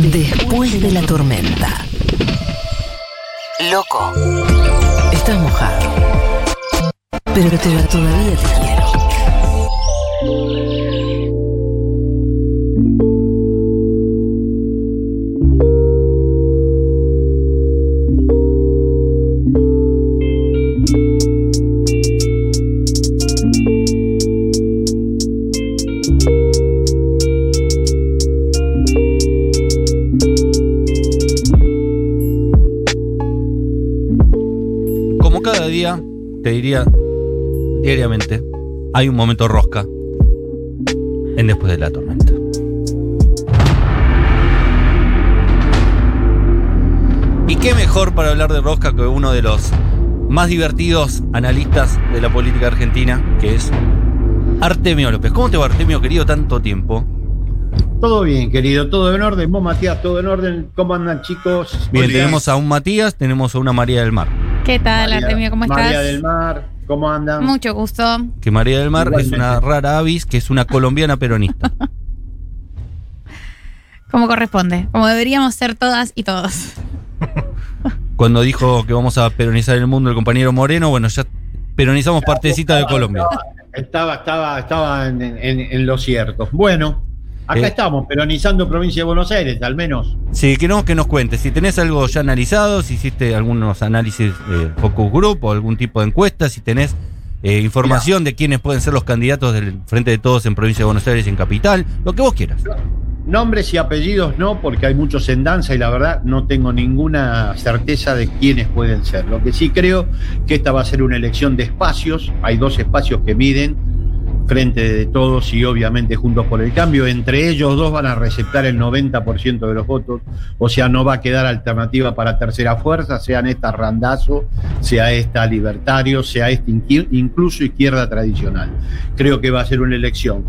Después de la tormenta. Loco. Estás mojado. Pero te, todavía te quiero. Día, te diría diariamente, hay un momento rosca en después de la tormenta. Y qué mejor para hablar de rosca que uno de los más divertidos analistas de la política argentina, que es Artemio López. ¿Cómo te va, Artemio, querido, tanto tiempo? Todo bien, querido, todo en orden. Vos, Matías, todo en orden. ¿Cómo andan, chicos? Bien, tenemos a un Matías, tenemos a una María del Mar. ¿Qué tal, María- Artemio? ¿Cómo estás? María del Mar, ¿cómo andan? Mucho gusto. Que María del Mar es una rara avis, que es una colombiana peronista. Como corresponde. Como deberíamos ser todas y todos. Cuando dijo que vamos a peronizar el mundo el compañero Moreno, bueno, ya peronizamos partecita de Colombia. Estaba, estaba, estaba en, en- en lo cierto. Bueno, acá Eh. estamos, peronizando provincia de Buenos Aires, al menos. Sí, queremos que nos cuentes. Si tenés algo ya analizado, si hiciste algunos análisis de focus group o algún tipo de encuesta, si tenés eh, información de quiénes pueden ser los candidatos del Frente de Todos en provincia de Buenos Aires y en Capital, lo que vos quieras. Nombres y apellidos no, porque hay muchos en danza y la verdad no tengo ninguna certeza de quiénes pueden ser. Lo que sí creo que esta va a ser una elección de espacios. Hay dos espacios que miden frente de todos y obviamente juntos por el cambio. Entre ellos dos van a receptar el 90% de los votos. O sea, no va a quedar alternativa para tercera fuerza, sean esta Randazo, sea esta Libertario, sea inqui- incluso izquierda tradicional. Creo que va a ser una elección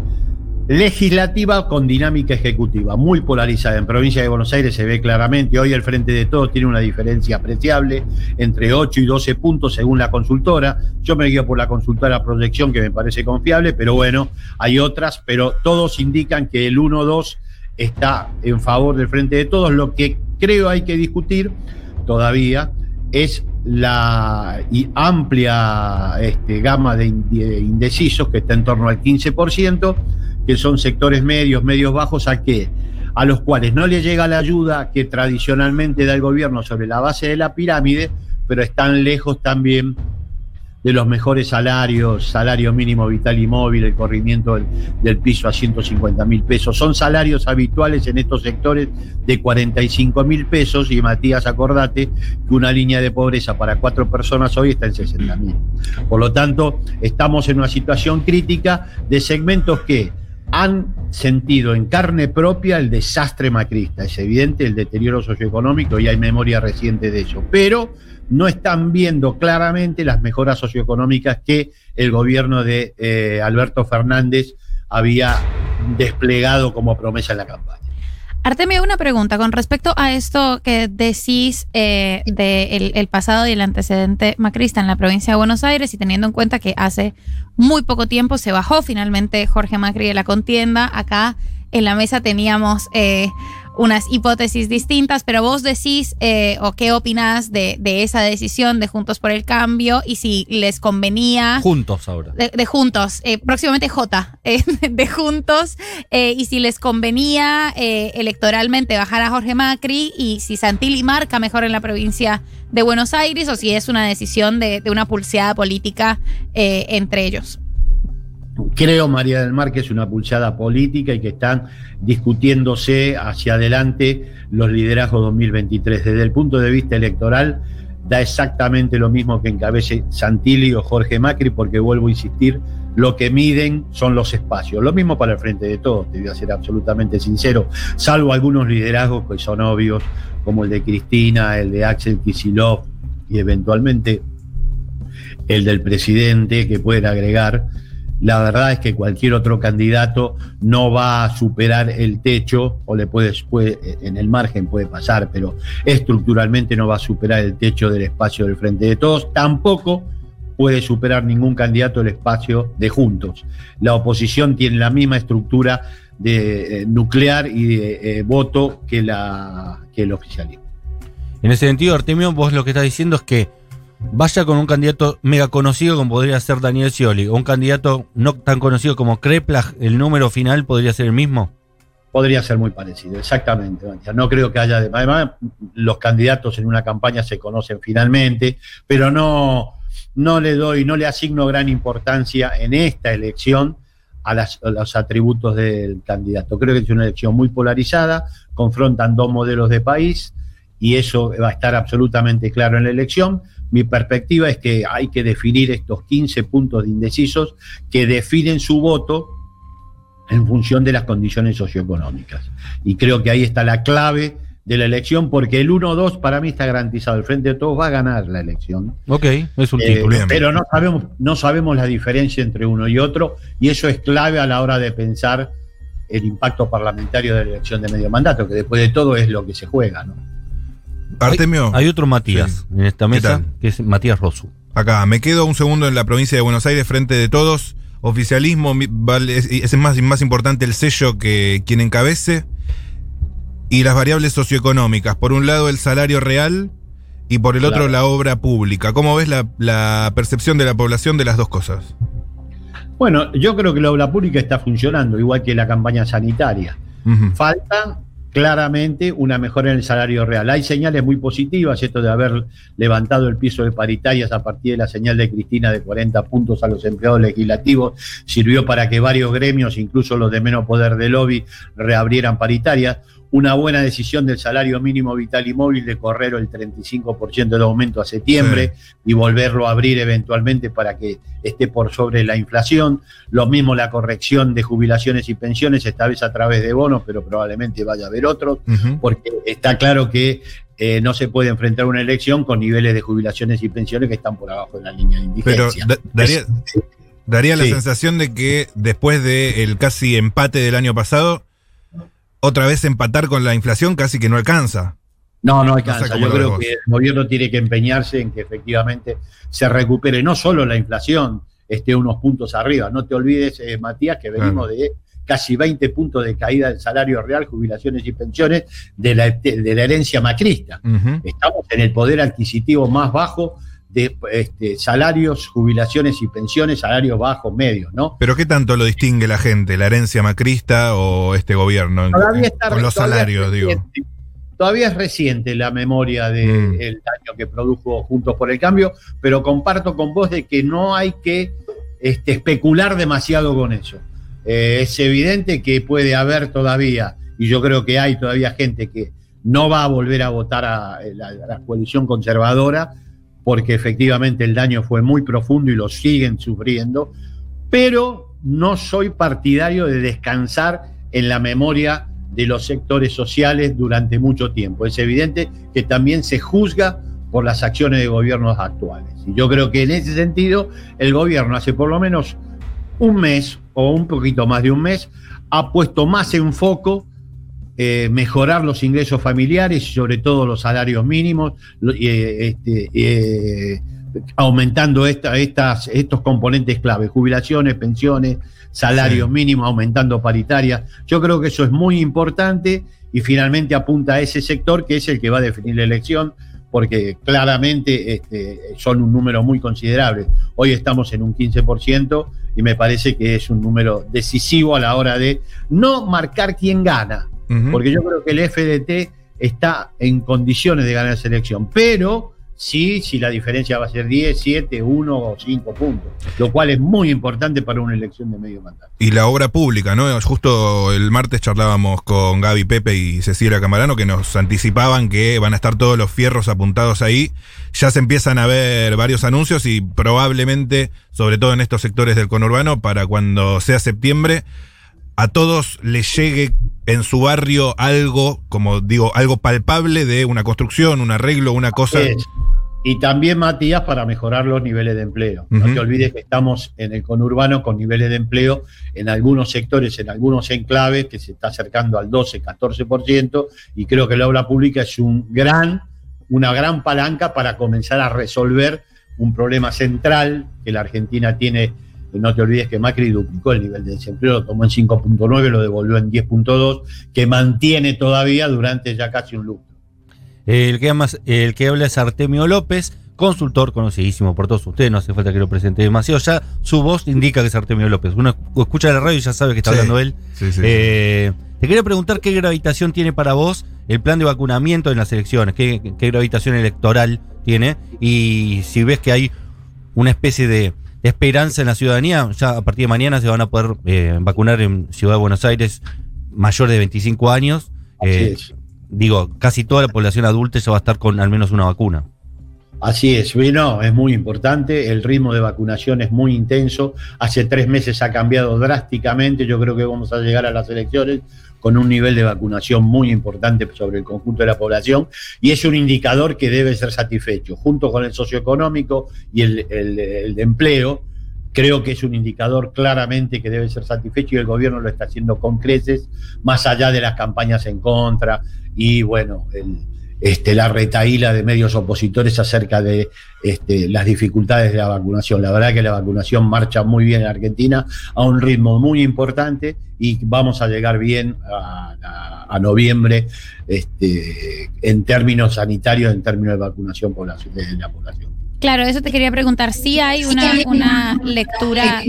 legislativa con dinámica ejecutiva, muy polarizada. En provincia de Buenos Aires se ve claramente, hoy el Frente de Todos tiene una diferencia apreciable entre 8 y 12 puntos según la consultora. Yo me guío por la consultora Proyección que me parece confiable, pero bueno, hay otras, pero todos indican que el 1-2 está en favor del Frente de Todos. Lo que creo hay que discutir todavía es la amplia este, gama de indecisos que está en torno al 15%, que son sectores medios, medios bajos, a qué? A los cuales no le llega la ayuda que tradicionalmente da el gobierno sobre la base de la pirámide, pero están lejos también de los mejores salarios, salario mínimo vital y móvil, el corrimiento del, del piso a 150 mil pesos. Son salarios habituales en estos sectores de 45 mil pesos y Matías, acordate que una línea de pobreza para cuatro personas hoy está en 60 mil. Por lo tanto, estamos en una situación crítica de segmentos que han sentido en carne propia el desastre macrista. Es evidente el deterioro socioeconómico y hay memoria reciente de eso. Pero no están viendo claramente las mejoras socioeconómicas que el gobierno de eh, Alberto Fernández había desplegado como promesa en la campaña. Artemio, una pregunta con respecto a esto que decís eh, del el pasado y el antecedente macrista en la provincia de Buenos Aires y teniendo en cuenta que hace muy poco tiempo se bajó finalmente Jorge Macri de la contienda. Acá en la mesa teníamos eh, unas hipótesis distintas, pero vos decís eh, o qué opinás de, de esa decisión de Juntos por el Cambio y si les convenía Juntos ahora. de, de Juntos, eh, próximamente J, eh, de Juntos, eh, y si les convenía electoralmente bajar a Jorge Macri y si Santilli marca mejor en la provincia de Buenos Aires o si es una decisión de, de una pulseada política entre ellos. Creo, María del Mar, que es una pulsada política y que están discutiéndose hacia adelante los liderazgos 2023. Desde el punto de vista electoral, da exactamente lo mismo que encabece Santilli o Jorge Macri, porque vuelvo a insistir, lo que miden son los espacios. Lo mismo para el frente de todos, te voy a ser absolutamente sincero, salvo algunos liderazgos que son obvios, como el de Cristina, el de Axel Kicillof y eventualmente el del presidente, que pueden agregar. La verdad es que cualquier otro candidato no va a superar el techo, o le puede, puede, en el margen puede pasar, pero estructuralmente no va a superar el techo del espacio del Frente de Todos. Tampoco puede superar ningún candidato el espacio de Juntos. La oposición tiene la misma estructura de, eh, nuclear y de eh, voto que, la, que el oficialismo. En ese sentido, Artemio, vos lo que estás diciendo es que vaya con un candidato mega conocido como podría ser Daniel Scioli, o un candidato no tan conocido como Kreplach, el número final podría ser el mismo. Podría ser muy parecido, exactamente. No creo que haya. Además, los candidatos en una campaña se conocen finalmente, pero no, no le doy, no le asigno gran importancia en esta elección a, a, los atributos del candidato. Creo que es una elección muy polarizada, confrontan dos modelos de país y eso va a estar absolutamente claro en la elección. Mi perspectiva es que hay que definir estos 15 puntos de indecisos que definen su voto en función de las condiciones socioeconómicas. Y creo que ahí está la clave de la elección, porque el 1-2 para mí está garantizado. El Frente de Todos va a ganar la elección. Ok, es un Eh, título. pero no sabemos, no sabemos la diferencia entre uno y otro, y eso es clave a la hora de pensar el impacto parlamentario de la elección de medio mandato, que después de todo es lo que se juega, ¿no? Artemio, Hay otro Matías en esta mesa, que es Matías Rosu. acá, me quedo un segundo en la provincia de Buenos Aires frente de todos. Oficialismo, es, es más, más importante el sello que quien encabece. Y las variables socioeconómicas. Por un lado, el salario real y por el otro, la obra pública. ¿Cómo ves la, la percepción de la población de las dos cosas? Bueno, yo creo que la obra pública está funcionando, igual que la campaña sanitaria. Falta claramente una mejora en el salario real. Hay señales muy positivas, esto de haber levantado el piso de paritarias a partir de la señal de Cristina de 40 puntos a los empleados legislativos, sirvió para que varios gremios, incluso los de menos poder de lobby, reabrieran paritarias. Una buena decisión del salario mínimo vital y móvil de correr el 35% de aumento a septiembre y volverlo a abrir eventualmente para que esté por sobre la inflación. Lo mismo la corrección de jubilaciones y pensiones, esta vez a través de bonos, pero probablemente vaya a haber otros, porque está claro que eh, no se puede enfrentar una elección con niveles de jubilaciones y pensiones que están por abajo de la línea de Pero indigencia. da- daría, daría la Sí. sensación de que después del casi empate del año pasado, otra vez empatar con la inflación casi que no alcanza. No, no alcanza. Yo creo que el gobierno tiene que empeñarse en que efectivamente se recupere no solo la inflación, esté unos puntos arriba. No te olvides, eh, Matías, que venimos de casi 20 puntos de caída del salario real, jubilaciones y pensiones de la, de la herencia macrista. Estamos en el poder adquisitivo más bajo de este, salarios, jubilaciones y pensiones, salarios bajos, medios, ¿no? Pero ¿qué tanto lo distingue la gente? ¿La herencia macrista o este gobierno? en- está con los salarios, digo. Todavía es reciente la memoria del Mm. daño que produjo Juntos por el Cambio, pero comparto con vos de que no hay que este, especular demasiado con eso. Eh, es evidente que puede haber todavía, y yo creo que hay todavía gente que no va a volver a votar a la, a la coalición conservadora, porque efectivamente el daño fue muy profundo y lo siguen sufriendo, pero no soy partidario de descansar en la memoria de los sectores sociales durante mucho tiempo. Es evidente que también se juzga por las acciones de gobiernos actuales. Y yo creo que en ese sentido el gobierno hace por lo menos un mes o un poquito más de un mes ha puesto más en eh, mejorar los ingresos familiares y sobre todo los salarios mínimos, eh, este, eh, aumentando esta- estas, estos componentes clave, jubilaciones, pensiones, salarios Sí. mínimos, aumentando paritarias. Yo creo que eso es muy importante y finalmente apunta a ese sector que es el que va a definir la elección, porque claramente este, son un número muy considerable. Hoy estamos en un 15% y me parece que es un número decisivo a la hora de no marcar quién gana, Porque yo creo que el FDT está en condiciones de ganar esa elección, pero sí, si la diferencia va a ser 10, 7, 1 o 5 puntos, lo cual es muy importante para una elección de medio mandato. Y la obra pública, ¿no? Justo el martes charlábamos con Gaby Pepe y Cecilia Camarano que nos anticipaban que van a estar todos los fierros apuntados ahí. Ya se empiezan a ver varios anuncios y probablemente, sobre todo en estos sectores del conurbano, para cuando sea septiembre, a todos les llegue en su barrio algo, como digo, algo palpable de una construcción, un arreglo, una cosa. Es. Y también, Matías, para mejorar los niveles de empleo. No te olvides que estamos en el conurbano con niveles de empleo en algunos sectores, en algunos enclaves, que se está acercando al 12, 14%, y creo que la obra pública es un gran, una gran palanca para comenzar a resolver un problema central que la Argentina tiene no te olvides que Macri duplicó el nivel de desempleo, lo tomó en 5.9, lo devolvió en 10.2, que mantiene todavía durante ya casi un lustro. El que, más, el que habla es Artemio López, consultor conocidísimo por todos ustedes, no hace falta que lo presente demasiado. Ya su voz indica que es Artemio López. Uno escucha la radio y ya sabe que está Sí. hablando él. Sí, sí, Eh, te quería preguntar qué gravitación tiene para vos el plan de vacunamiento en las elecciones, qué, qué gravitación electoral tiene y si ves que hay una especie de esperanza en la ciudadanía, ya a partir de mañana se van a poder eh, vacunar en Ciudad de Buenos Aires mayores de 25 años. Así Eh, es. digo, casi toda la población adulta ya va a estar con al menos una vacuna. Así es, sí, no, es muy importante, el ritmo de vacunación es muy intenso, hace tres meses ha cambiado drásticamente, yo creo que vamos a llegar a las elecciones con un nivel de vacunación muy importante sobre el conjunto de la población y es un indicador que debe ser satisfecho, junto con el socioeconómico y el, de empleo, creo que es un indicador claramente que debe ser satisfecho y el gobierno lo está haciendo con creces, más allá de las campañas en contra y bueno, el, este, la retaíla de medios opositores acerca de este, las dificultades de la vacunación. La verdad que la vacunación marcha muy bien en Argentina a un ritmo muy importante y vamos a llegar bien a, noviembre este, en términos sanitarios, en términos de vacunación de la población. Claro, eso te quería preguntar. Si hay una, una lectura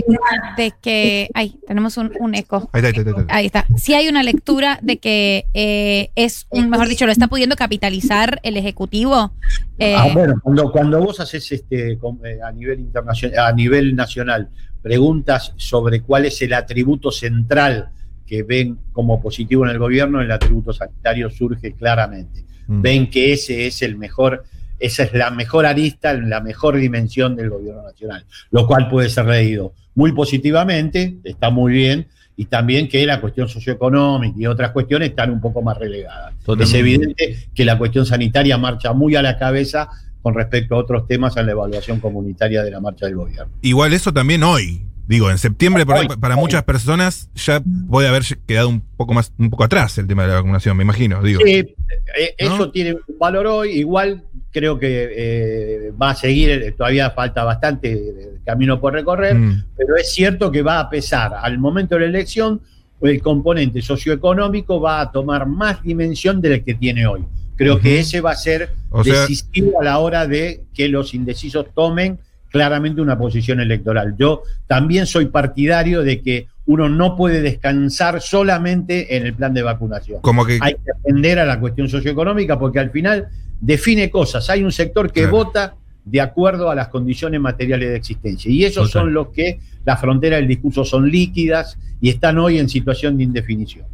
de que. Ay, tenemos un, un eco. Ahí está, ahí está, ahí está. Ahí está. Si hay una lectura de que eh, es un, mejor dicho, lo está pudiendo capitalizar el Ejecutivo. Eh, Ah, bueno, cuando, cuando vos haces este, eh, a nivel internacional, a nivel nacional, preguntas sobre cuál es el atributo central que ven como positivo en el gobierno, el atributo sanitario surge claramente. Mm. Ven que ese es el mejor, esa es la mejor arista, la mejor dimensión del gobierno nacional, lo cual puede ser leído muy positivamente, está muy bien, y también que la cuestión socioeconómica y otras cuestiones están un poco más relegadas. Totalmente. Es evidente que la cuestión sanitaria marcha muy a la cabeza con respecto a otros temas en la evaluación comunitaria de la marcha del gobierno. Igual eso también hoy. Digo, en septiembre Hoy, para hoy. muchas personas ya puede haber quedado un poco más, un poco atrás el tema de la vacunación, me imagino. Digo. Sí, eh, eso ¿No? tiene un valor hoy, igual creo que eh, va a seguir, eh, todavía falta bastante camino por recorrer, Mm. pero es cierto que va a pesar al momento de la elección, el componente socioeconómico va a tomar más dimensión del que tiene hoy. Creo que ese va a ser O sea- decisivo a la hora de que los indecisos tomen claramente una posición electoral. Yo también soy partidario de que uno no puede descansar solamente en el plan de vacunación Como que hay que atender a la cuestión socioeconómica porque al final define cosas. Hay un sector que Claro. vota de acuerdo a las condiciones materiales de existencia. Y esos Total. son los que las fronteras del discurso son líquidas y están hoy en situación de indefinición.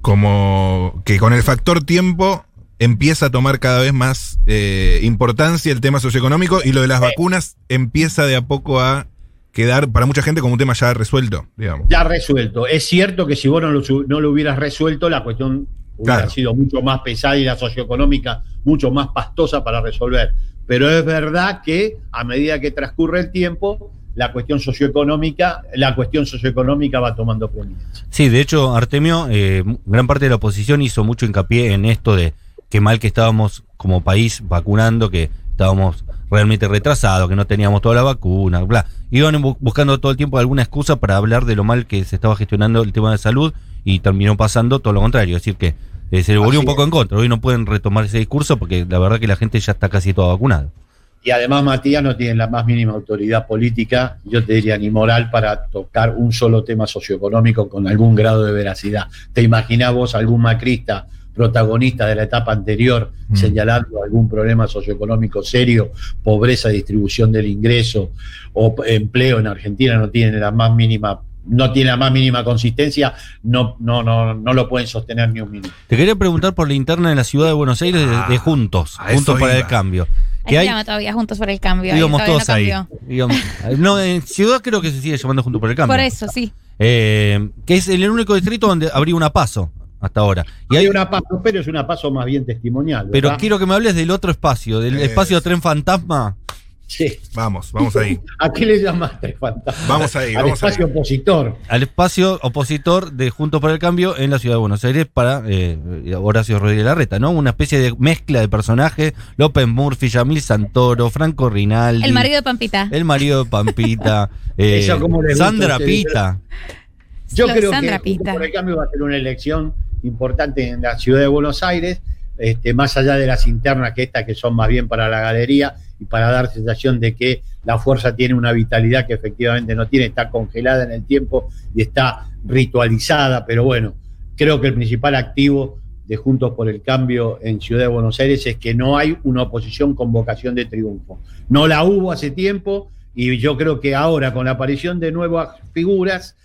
como que con el factor tiempo empieza a tomar cada vez más eh, importancia el tema socioeconómico y lo de las vacunas empieza de a poco a quedar para mucha gente como un tema ya resuelto, digamos. Ya resuelto. Es cierto que si vos no lo, no lo hubieras resuelto, la cuestión hubiera Claro. sido mucho más pesada y la socioeconómica mucho más pastosa para resolver. Pero es verdad que a medida que transcurre el tiempo, la cuestión socioeconómica, la cuestión socioeconómica va tomando prominencia. Sí, de hecho, Artemio, eh, gran parte de la oposición hizo mucho hincapié en esto de qué mal que estábamos como país vacunando, que estábamos realmente retrasados, que no teníamos toda la vacuna, bla. Iban bu- buscando todo el tiempo alguna excusa para hablar de lo mal que se estaba gestionando el tema de salud y terminó pasando todo lo contrario, es decir, que eh, se le volvió Así un poco es. en contra. Hoy no pueden retomar ese discurso porque la verdad que la gente ya está casi toda vacunada. Y además Matías no tiene la más mínima autoridad política, yo te diría ni moral, para tocar un solo tema socioeconómico con algún grado de veracidad. ¿Te imaginás vos algún macrista protagonista de la etapa anterior Mm. señalando algún problema socioeconómico serio, pobreza, distribución del ingreso o empleo en Argentina no tiene la más mínima no tiene la más mínima consistencia, no, no, no, no lo pueden sostener ni un minuto. Te quería preguntar por la interna de la ciudad de Buenos Aires de, de Ah, Juntos, Juntos para el. Cambio. Ahí Que se hay, llama todavía Juntos por el Cambio. ahí digamos, todavía todos no ahí. Digamos, no, en Ciudad creo que se sigue llamando Juntos por el Cambio. Por eso, sí. Eh, que es el único distrito donde habría una paso hasta ahora. Y hay hay, una paso, pero es una paso más bien testimonial. pero quiero que me hables del otro espacio, del Es. espacio tren fantasma. Sí. Vamos, vamos ahí. ¿A qué le llamaste fantasma? Vamos ahí, Al vamos ahí. espacio opositor. Al espacio opositor de Juntos por el Cambio en la ciudad de Buenos Aires para eh, Horacio Rodríguez Larreta, ¿no? Una especie de mezcla de personajes: López Murphy, Yamil Santoro, Franco Rinaldi. El marido de Pampita. El marido de Pampita. eh, Sandra. Pita. Yo creo que Juntos Pita. por el cambio va a ser una elección importante en la ciudad de Buenos Aires, este, más allá de las internas que estas que son más bien para la galería y para dar sensación de que la fuerza tiene una vitalidad que efectivamente no tiene, está congelada en el tiempo y está ritualizada, pero bueno, creo que el principal activo de Juntos por el Cambio en Ciudad de Buenos Aires es que no hay una oposición con vocación de triunfo. No la hubo hace tiempo y yo creo que ahora con la aparición de nuevas figuras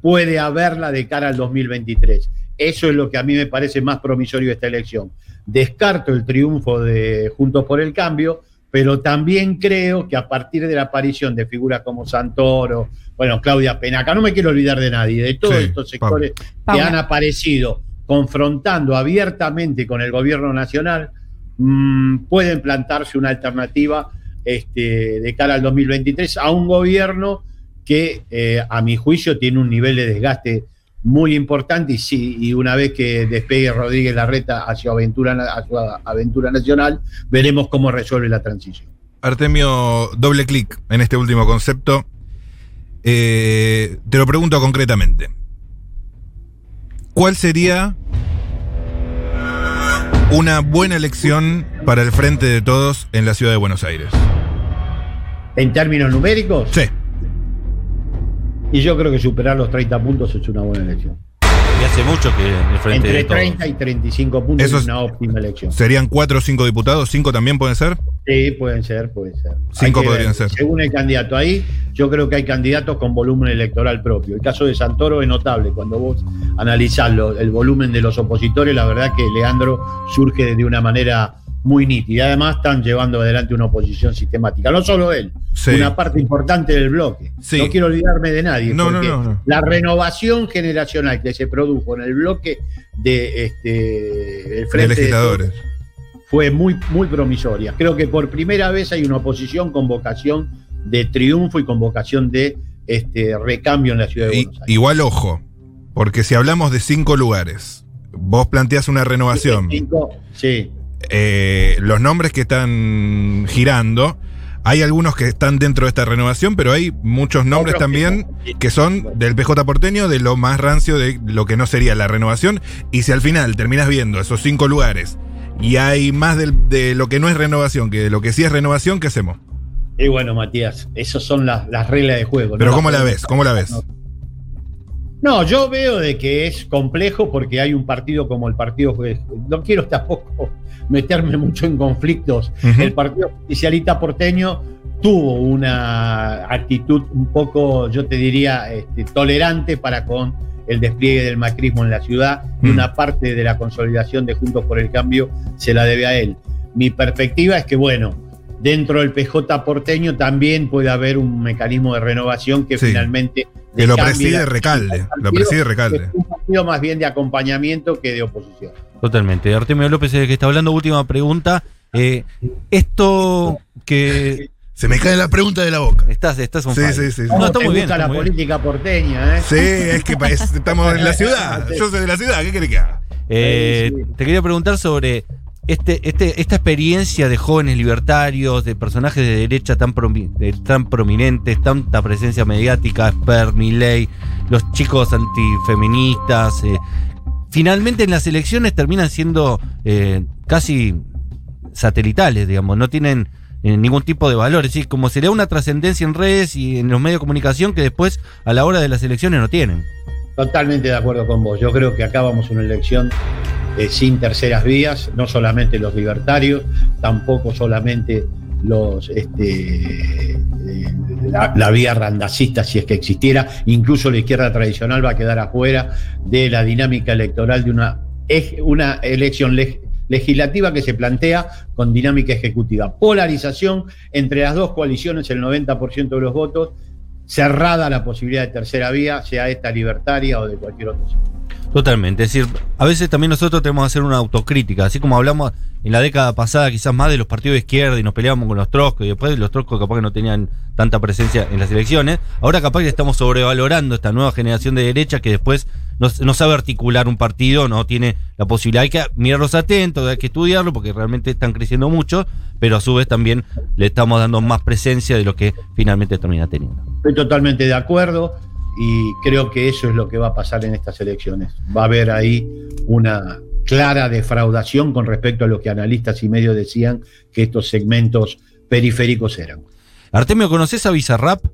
puede haberla de cara al 2023. Eso es lo que a mí me parece más promisorio de esta elección. Descarto el triunfo de Juntos por el Cambio, pero también creo que a partir de la aparición de figuras como Santoro, bueno, Claudia Penaca, no me quiero olvidar de nadie, de todos Sí, estos sectores que han aparecido confrontando abiertamente con el gobierno nacional, mm, pueden plantarse una alternativa este, de cara al 2023 a un gobierno que eh, a mi juicio tiene un nivel de desgaste muy importante y sí, y una vez que despegue Rodríguez Larreta hacia aventura, hacia aventura nacional, veremos cómo resuelve la transición. Artemio, doble clic en este último concepto. Eh, te lo pregunto concretamente. ¿Cuál sería una buena elección para el frente de todos en la ciudad de Buenos Aires? En términos numéricos, Sí. Y yo creo que superar los 30 puntos es una buena elección. Y hace mucho que el frente Entre de todos. 30 y 35 puntos Eso es una óptima elección. ¿Serían cuatro o cinco diputados? ¿Cinco también pueden ser? Sí, pueden ser, pueden ser. Cinco Hay que podrían ver, ser. Según el candidato. Ahí yo creo que hay candidatos con volumen electoral propio. El caso de Santoro es notable. Cuando vos analizás lo- el volumen de los opositores, la verdad que Leandro surge de una manera muy nítida. Además están llevando adelante una oposición sistemática. No solo él, Sí. una parte importante del bloque. Sí. No quiero olvidarme de nadie. No, no, porque no, no. La renovación generacional que se produjo en el bloque de este el Frente de legisladores. fue muy, muy promisoria. Creo que por primera vez hay una oposición con vocación de triunfo y con vocación de este, recambio en la ciudad de Buenos Aires. igual ojo, porque si hablamos de cinco lugares, vos planteás una renovación. Cinco, Sí, eh, los nombres que están girando, hay algunos que están dentro de esta renovación, pero hay muchos nombres Otros también que son del PJ porteño, de lo más rancio de lo que no sería la renovación. Y si al final terminas viendo esos cinco lugares y hay más de lo que no es renovación que de lo que sí es renovación, ¿qué hacemos? y bueno, Matías, esas son las, las reglas de juego. Pero ¿no? ¿cómo la ves? ¿Cómo la ves? No, yo veo de que es complejo porque hay un partido como el partido, no quiero tampoco meterme mucho en conflictos. El partido justicialista porteño tuvo una actitud un poco, yo te diría, este, tolerante para con el despliegue del macrismo en la ciudad y Mm. una parte de la consolidación de Juntos por el Cambio se la debe a él. Mi perspectiva es que, bueno, dentro del PJ porteño también puede haber un mecanismo de renovación que Sí. finalmente... Que lo preside Recalde. Lo preside Recalde. Un más bien de acompañamiento que de oposición. Totalmente. Artemio López es el que está hablando. Última pregunta. Eh, esto que Se me cae la pregunta de la boca. estás, estás on Sí, sí, sí. No, ¿Cómo está muy bien. gusta la muy bien. política porteña, ¿eh? Sí, es que es- estamos en la ciudad. Yo soy de la ciudad. ¿Qué querés que haga? Eh, Sí, sí. Te quería preguntar sobre este, este, esta experiencia de jóvenes libertarios, de personajes de derecha tan, promi- de- tan prominentes, tanta presencia mediática, Esper, Milley, los chicos antifeministas. eh, finalmente en las elecciones terminan siendo eh, casi satelitales, digamos, no tienen eh, ningún tipo de valor. Es decir, como sería una trascendencia en redes y en los medios de comunicación que después a la hora de las elecciones no tienen. Totalmente de acuerdo con vos. Yo creo que acá vamos a una elección sin terceras vías, no solamente los libertarios, tampoco solamente los este, la, vía randacista, si es que existiera, incluso la izquierda tradicional va a quedar afuera de la dinámica electoral de una, una elección leg- legislativa que se plantea con dinámica ejecutiva. Polarización entre las dos coaliciones, el 90% de los votos, cerrada la posibilidad de tercera vía, sea esta libertaria o de cualquier otro. Totalmente. Es decir, a veces también nosotros tenemos que hacer una autocrítica. Así como hablamos en la década pasada, quizás más de los partidos de izquierda y nos peleábamos con los troscos, y después los troscos capaz que no tenían tanta presencia en las elecciones. Ahora capaz que estamos sobrevalorando esta nueva generación de derecha que después no, no sabe articular un partido, no tiene la posibilidad. Hay que mirarlos atentos, hay que estudiarlo porque realmente están creciendo mucho, pero a su vez también le estamos dando más presencia de lo que finalmente termina teniendo. Estoy totalmente de acuerdo y creo que eso es lo que va a pasar en estas elecciones. Va a haber ahí una clara defraudación con respecto a lo que analistas y medios decían que estos segmentos periféricos eran. Artemio, ¿conoces a Bizarrap?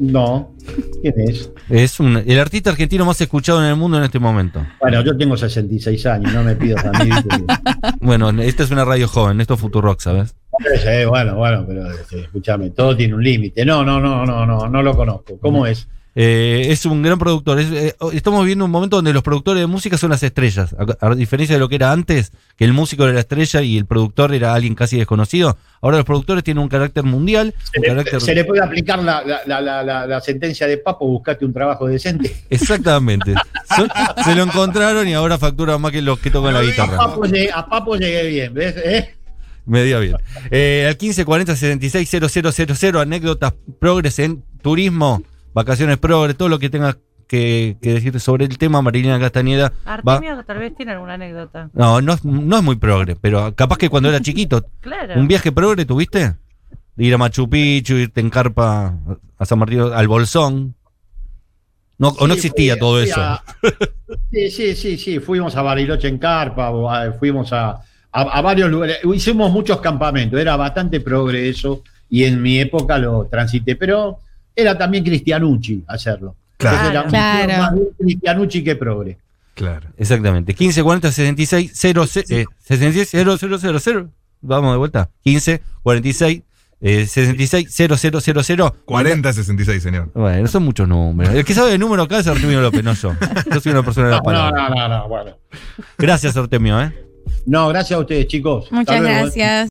No, ¿quién es? Es un- el artista argentino más escuchado en el mundo en este momento. Bueno, yo tengo 66 años, no me pidas a mí. Bueno, esta es una radio joven, esto es Futurock, ¿sabes? Bueno, bueno, pero este, escúchame, todo tiene un límite. No, no, no, no, no, no lo conozco. ¿Cómo es? Eh, es un gran productor. Es, eh, estamos viviendo un momento donde los productores de música son las estrellas. A, a diferencia de lo que era antes, que el músico era la estrella y el productor era alguien casi desconocido. Ahora los productores tienen un carácter mundial. Se un le, carácter- se le puede aplicar la, la- la- la- sentencia de Papo, buscate un trabajo decente. Exactamente. Son- se lo encontraron y ahora facturan más que los que tocan la A guitarra. Papo, llegué, a Papo llegué bien, ¿ves? ¿Eh? Me dio bien. Eh, al 1540 76 000, anécdotas progres en turismo, vacaciones progres, todo lo que tengas que, que decir sobre el tema, Marilena Castañeda. va- Artemio tal vez tiene alguna anécdota. No, no es, no es muy progre, pero capaz que cuando era chiquito. Claro. ¿Un viaje progre tuviste? Ir a Machu Picchu, irte en carpa a San Martín, al Bolsón. No, o no existía fui- todo fui eso. a- sí, sí, sí, sí. Fuimos a Bariloche en Carpa, fuimos a, a- a varios lugares. Hicimos muchos campamentos, era bastante progreso y en mi época lo transité, pero era también Cristianucci hacerlo. Claro. Era un Claro. más bien Cristianucci que progre. Claro. Exactamente. 1540 66 0, eh, 66 0, 000. Vamos de vuelta. 15 46 eh, 66 0, 40, 66, señor. Bueno, son muchos números. El que sabe de número acá es Artemio López, no yo. Yo soy una persona de la No, no, palabra. no, no, no, bueno. Gracias, Artemio, ¿eh? No, gracias a ustedes, chicos. Muchas luego, ¿eh? gracias.